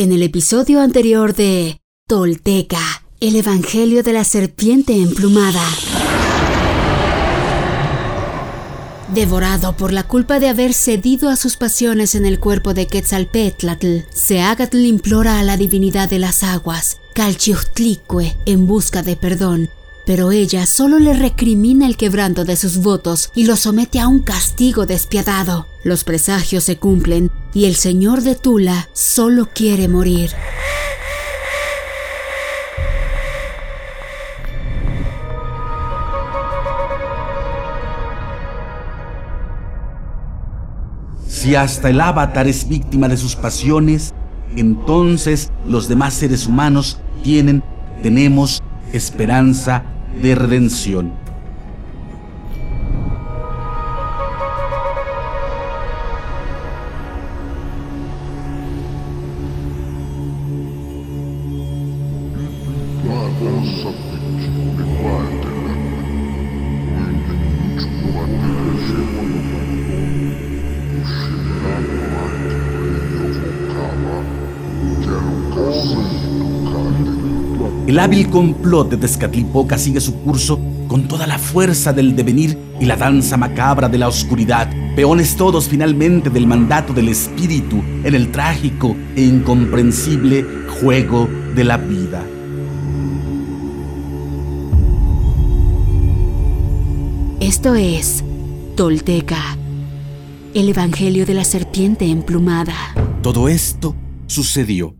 En el episodio anterior de Tolteca, el Evangelio de la Serpiente Emplumada. Devorado por la culpa de haber cedido a sus pasiones en el cuerpo de Quetzalpetlatl, Seagatl implora a la divinidad de las aguas, Calchiuhtlicue, en busca de perdón, pero ella solo le recrimina el quebranto de sus votos y lo somete a un castigo despiadado. Los presagios se cumplen y el señor de Tula solo quiere morir. Si hasta el avatar es víctima de sus pasiones, entonces los demás seres humanos tienen, tenemos esperanza de redención. El hábil complot de Tezcatlipoca sigue su curso con toda la fuerza del devenir y la danza macabra de la oscuridad, peones todos finalmente del mandato del espíritu en el trágico e incomprensible juego de la vida. Esto es Tolteca, el Evangelio de la Serpiente Emplumada. Todo esto sucedió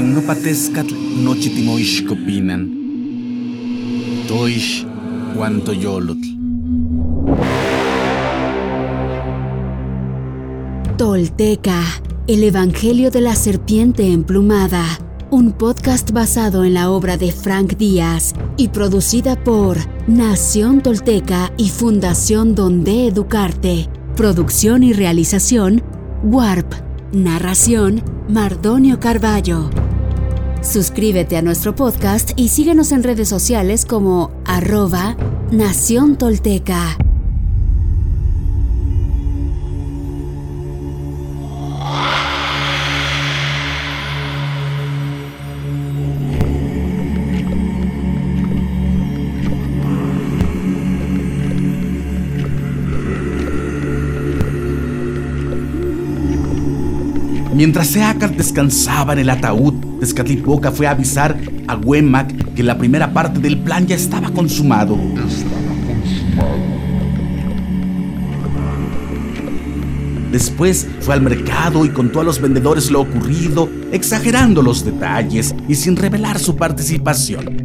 náhuac. Pagnopatescatl nochitimoixcopinan. Toix guantoyolotl. Tolteca, el Evangelio de la Serpiente Emplumada, un podcast basado en la obra de Frank Díaz y producida por Nación Tolteca y Fundación Donde Educarte. Producción y realización, Warp. Narración, Mardonio Carballo. Suscríbete a nuestro podcast y síguenos en redes sociales como arroba Nación Tolteca. Mientras Seacat descansaba en el ataúd, Tezcatlipoca fue a avisar a Huemac que la primera parte del plan ya estaba consumado. Después fue al mercado y contó a los vendedores lo ocurrido, exagerando los detalles y sin revelar su participación.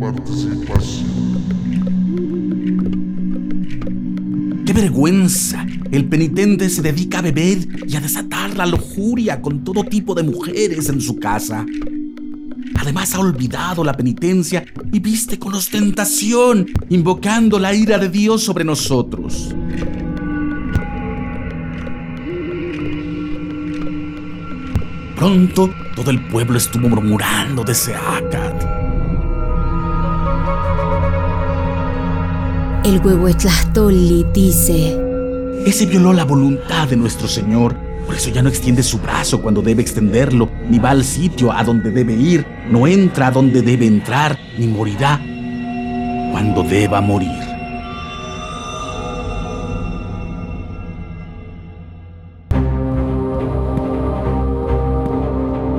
¡Qué vergüenza! El penitente se dedica a beber y a desatar la lujuria con todo tipo de mujeres en su casa. Además ha olvidado la penitencia y viste con ostentación, invocando la ira de Dios sobre nosotros. Pronto todo el pueblo estuvo murmurando de Seacat. El Huehuetlastoli dice: ese violó la voluntad de nuestro Señor. Por eso ya no extiende su brazo cuando debe extenderlo, ni va al sitio a donde debe ir, no entra a donde debe entrar, ni morirá cuando deba morir.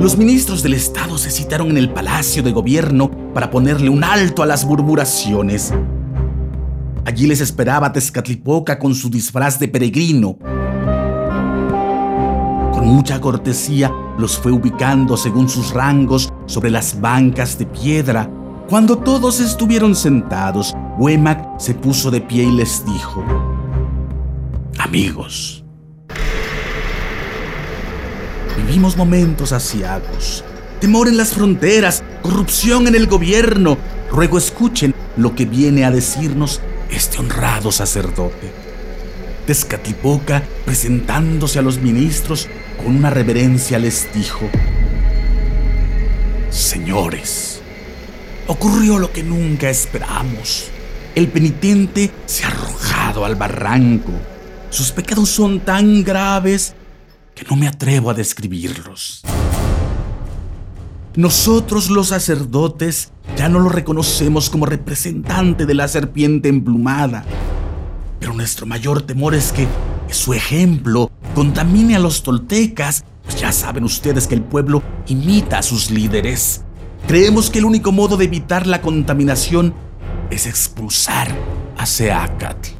Los ministros del Estado se citaron en el Palacio de Gobierno para ponerle un alto a las murmuraciones. Allí les esperaba Tezcatlipoca con su disfraz de peregrino. Mucha cortesía los fue ubicando según sus rangos sobre las bancas de piedra. Cuando todos estuvieron sentados, Huemac se puso de pie y les dijo, Amigos, vivimos momentos asiagos temor en las fronteras, corrupción en el gobierno. Ruego escuchen lo que viene a decirnos este honrado sacerdote. Tezcatlipoca, presentándose a los ministros con una reverencia, les dijo, Señores, ocurrió lo que nunca esperamos. El penitente se ha arrojado al barranco. Sus pecados son tan graves que no me atrevo a describirlos. Nosotros los sacerdotes ya no lo reconocemos como representante de la serpiente emplumada, pero nuestro mayor temor es que su ejemplo contamine a los toltecas, pues ya saben ustedes que el pueblo imita a sus líderes. Creemos que el único modo de evitar la contaminación es expulsar a Seacatl.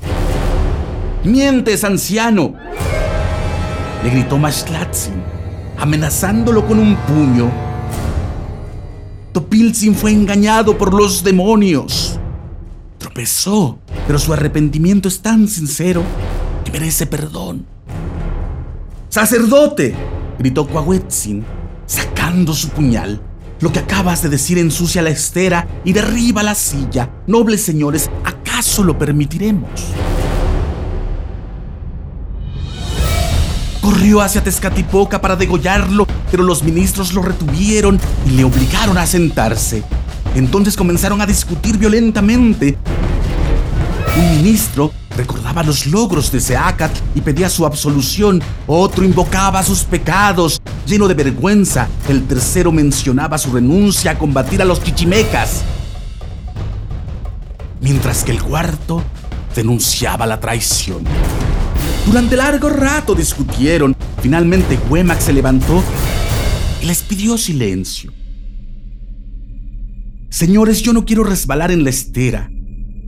¡Mientes, anciano! Le gritó Mashlatzin, amenazándolo con un puño. Topilzin fue engañado por los demonios. Tropezó, pero su arrepentimiento es tan sincero que merece perdón. ¡Sacerdote! gritó Coahuetzin, sacando su puñal. Lo que acabas de decir ensucia la estera y derriba la silla. Nobles señores, ¿acaso lo permitiremos? Corrió hacia Tezcatipoca para degollarlo, pero los ministros lo retuvieron y le obligaron a sentarse. Entonces comenzaron a discutir violentamente. Un ministro recordaba los logros de Seacat y pedía su absolución. Otro invocaba sus pecados. Lleno de vergüenza, el tercero mencionaba su renuncia a combatir a los chichimecas. Mientras que el cuarto denunciaba la traición. Durante largo rato discutieron. Finalmente Huemac se levantó y les pidió silencio. Señores, yo no quiero resbalar en la estera,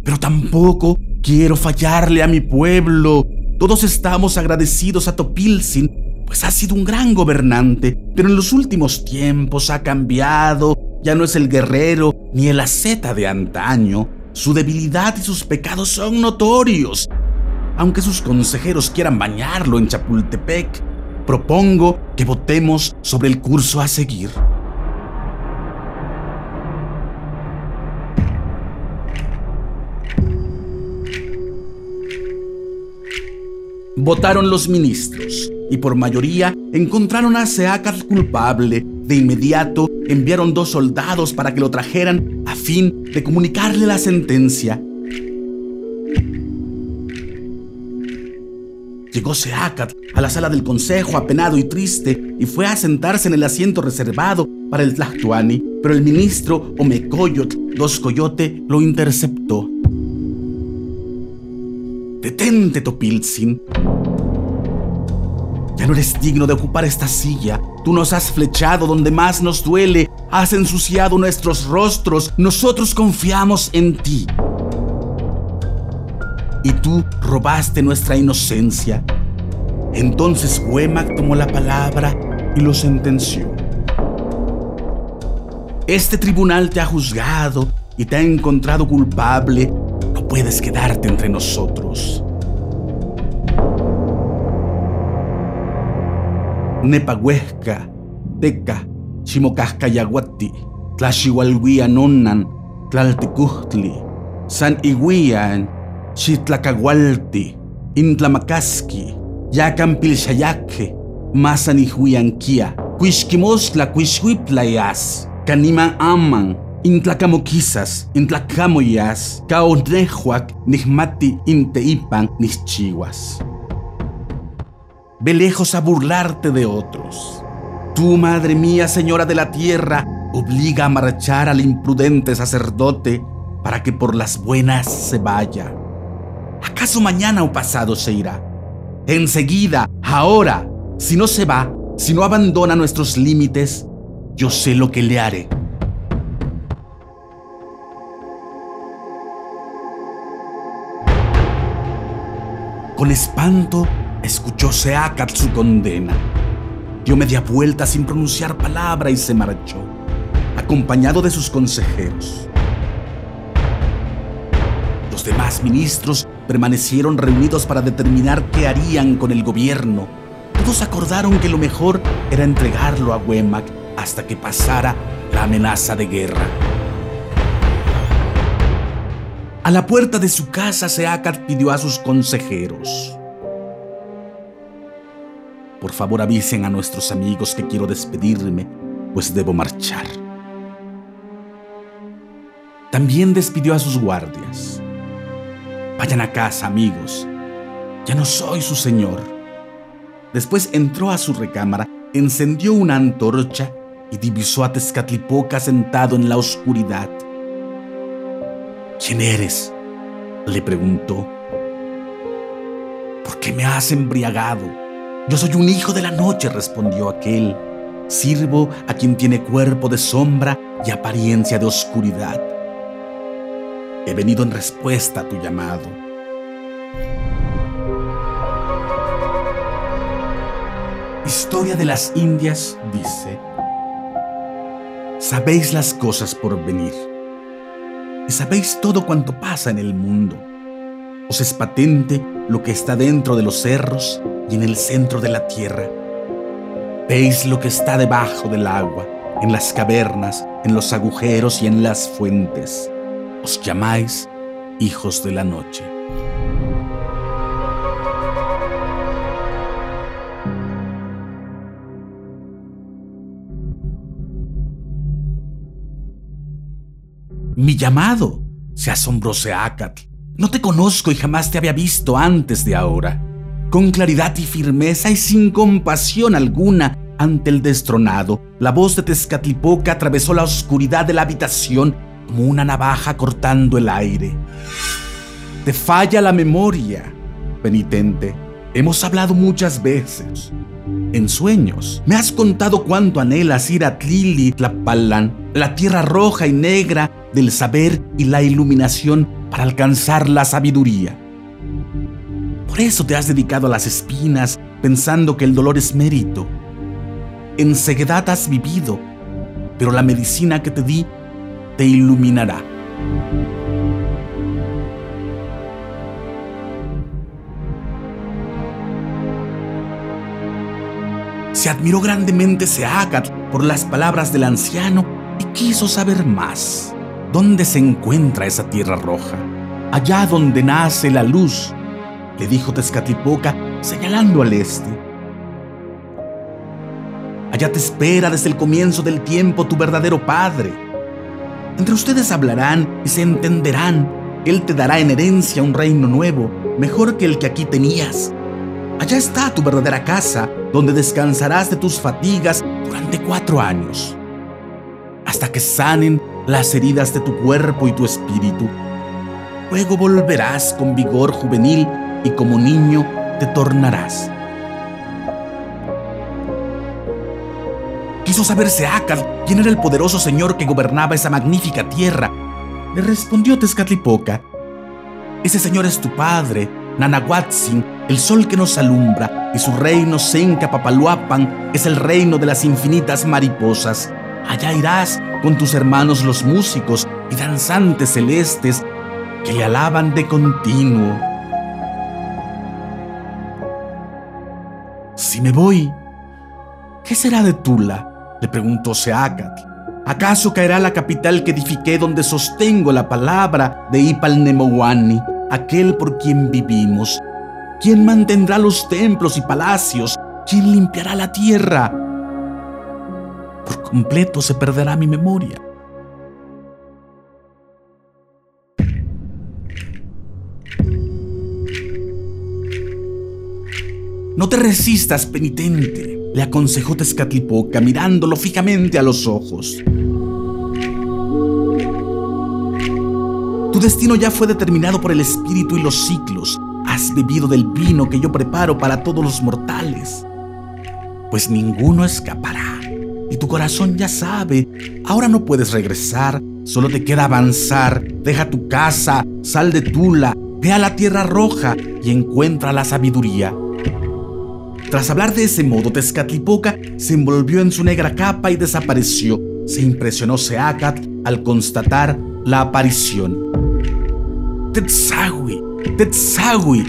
pero tampoco quiero fallarle a mi pueblo. Todos estamos agradecidos a Topilzin, pues ha sido un gran gobernante, pero en los últimos tiempos ha cambiado. Ya no es el guerrero ni el asceta de antaño. Su debilidad y sus pecados son notorios aunque sus consejeros quieran bañarlo en Chapultepec, propongo que votemos sobre el curso a seguir. Votaron los ministros y por mayoría encontraron a Seacat culpable. De inmediato enviaron dos soldados para que lo trajeran a fin de comunicarle la sentencia Llegó Seacat a la sala del consejo apenado y triste y fue a sentarse en el asiento reservado para el Tlactuani, pero el ministro Omecoyot Dos Coyote lo interceptó. Detente, Topilzin. Ya no eres digno de ocupar esta silla. Tú nos has flechado donde más nos duele, has ensuciado nuestros rostros. Nosotros confiamos en ti y tú robaste nuestra inocencia. Entonces Huemac tomó la palabra y lo sentenció. Este tribunal te ha juzgado y te ha encontrado culpable. Puedes quedarte entre nosotros. Nepahuesca, Teca, Chimocascayaguati, Tlaxihualhuia Nonnan, Tlaltecuhtli, San Iguian, Chitlacahualti, Intlamakaski, Yacampilxayaque, Masanihuianquia, Cuixquimosla Cuixhuiplayas, Canima Aman, Intlacamoquisas, Intlacamoyas, Caonehuac, Nihmati Inteipan, Nischihuas. Ve lejos a burlarte de otros. Tú, madre mía, señora de la tierra, obliga a marchar al imprudente sacerdote para que por las buenas se vaya. ¿Acaso mañana o pasado se irá? Enseguida, ahora, si no se va, si no abandona nuestros límites, yo sé lo que le haré. Con espanto, escuchó Seacat su condena. Dio media vuelta sin pronunciar palabra y se marchó, acompañado de sus consejeros. Los demás ministros permanecieron reunidos para determinar qué harían con el gobierno. Todos acordaron que lo mejor era entregarlo a Huemac hasta que pasara la amenaza de guerra. A la puerta de su casa, Seacat pidió a sus consejeros. Por favor avisen a nuestros amigos que quiero despedirme, pues debo marchar. También despidió a sus guardias. Vayan a casa, amigos. Ya no soy su señor. Después entró a su recámara, encendió una antorcha y divisó a Tezcatlipoca sentado en la oscuridad. ¿Quién eres? le preguntó. ¿Por qué me has embriagado? Yo soy un hijo de la noche, respondió aquel. Sirvo a quien tiene cuerpo de sombra y apariencia de oscuridad. He venido en respuesta a tu llamado. Historia de las Indias dice, sabéis las cosas por venir y sabéis todo cuanto pasa en el mundo. Os es patente lo que está dentro de los cerros y en el centro de la tierra. Veis lo que está debajo del agua, en las cavernas, en los agujeros y en las fuentes os llamáis hijos de la noche. Mi llamado, se asombró Seacatl. No te conozco y jamás te había visto antes de ahora. Con claridad y firmeza y sin compasión alguna ante el destronado, la voz de Tezcatlipoca atravesó la oscuridad de la habitación como una navaja cortando el aire. Te falla la memoria, penitente. Hemos hablado muchas veces. En sueños, me has contado cuánto anhelas ir a Tlili Tlapalan, la tierra roja y negra del saber y la iluminación para alcanzar la sabiduría. Por eso te has dedicado a las espinas pensando que el dolor es mérito. En ceguedad has vivido, pero la medicina que te di te iluminará. Se admiró grandemente Seacat por las palabras del anciano y quiso saber más. ¿Dónde se encuentra esa tierra roja? Allá donde nace la luz, le dijo Tezcatlipoca señalando al este. Allá te espera desde el comienzo del tiempo tu verdadero padre entre ustedes hablarán y se entenderán. Él te dará en herencia un reino nuevo, mejor que el que aquí tenías. Allá está tu verdadera casa, donde descansarás de tus fatigas durante cuatro años, hasta que sanen las heridas de tu cuerpo y tu espíritu. Luego volverás con vigor juvenil y como niño te tornarás. Quiso saber Seacat quién era el poderoso señor que gobernaba esa magnífica tierra. Le respondió Tezcatlipoca. Ese señor es tu padre, Nanahuatzin, el sol que nos alumbra, y su reino Senca Papaluapan es el reino de las infinitas mariposas. Allá irás con tus hermanos los músicos y danzantes celestes que le alaban de continuo. Si me voy, ¿qué será de Tula? Le preguntó Seacatl. ¿Acaso caerá la capital que edifiqué donde sostengo la palabra de Ipalnemowani, aquel por quien vivimos? ¿Quién mantendrá los templos y palacios? ¿Quién limpiará la tierra? Por completo se perderá mi memoria. No te resistas, penitente le aconsejó Tezcatlipoca mirándolo fijamente a los ojos. Tu destino ya fue determinado por el espíritu y los ciclos. Has bebido del vino que yo preparo para todos los mortales. Pues ninguno escapará. Y tu corazón ya sabe, ahora no puedes regresar, solo te queda avanzar. Deja tu casa, sal de Tula, ve a la tierra roja y encuentra la sabiduría. Tras hablar de ese modo, Tezcatlipoca se envolvió en su negra capa y desapareció. Se impresionó Seacat al constatar la aparición. Tetzawi, Tetzawi,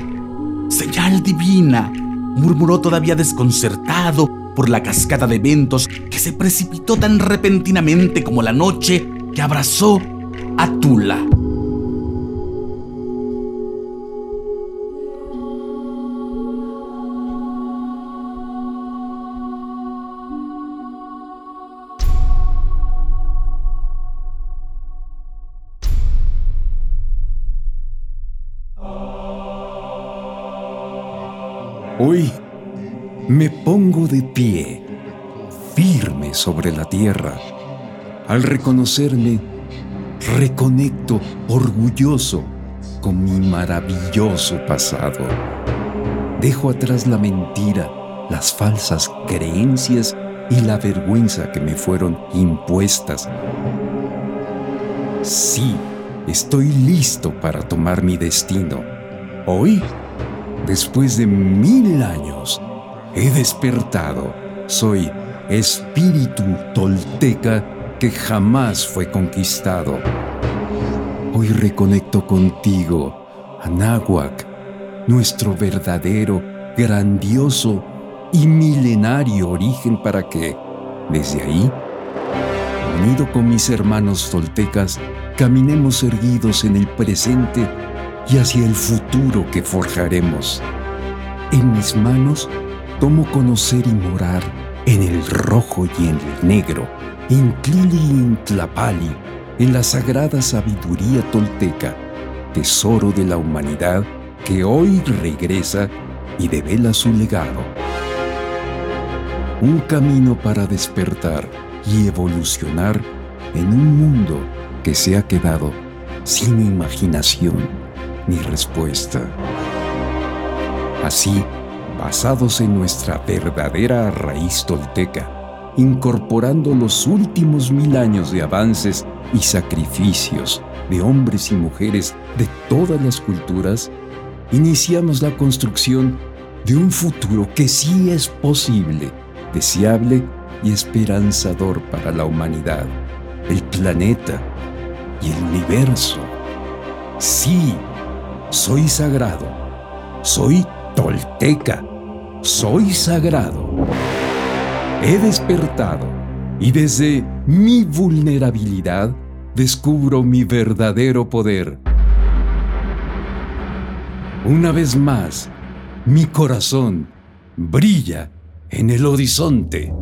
señal divina, murmuró todavía desconcertado, por la cascada de eventos que se precipitó tan repentinamente como la noche que abrazó a Tula. Hoy me pongo de pie, firme sobre la tierra. Al reconocerme, reconecto orgulloso con mi maravilloso pasado. Dejo atrás la mentira, las falsas creencias y la vergüenza que me fueron impuestas. Sí, estoy listo para tomar mi destino. Hoy después de mil años, he despertado. Soy espíritu tolteca que jamás fue conquistado. Hoy reconecto contigo, Anáhuac, nuestro verdadero, grandioso y milenario origen para que, desde ahí, unido con mis hermanos toltecas, caminemos erguidos en el presente y hacia el futuro que forjaremos. En mis manos tomo conocer y morar en el rojo y en el negro, en Tlili y en Tlapali, en la sagrada sabiduría tolteca, tesoro de la humanidad que hoy regresa y devela su legado. Un camino para despertar y evolucionar en un mundo que se ha quedado sin imaginación ni respuesta. Así, basados en nuestra verdadera raíz tolteca, incorporando los últimos mil años de avances y sacrificios de hombres y mujeres de todas las culturas, iniciamos la construcción de un futuro que sí es posible, deseable y esperanzador para la humanidad, el planeta y el universo. Sí, soy sagrado. Soy tolteca. Soy sagrado. He despertado y desde mi vulnerabilidad descubro mi verdadero poder. Una vez más, mi corazón brilla en el horizonte.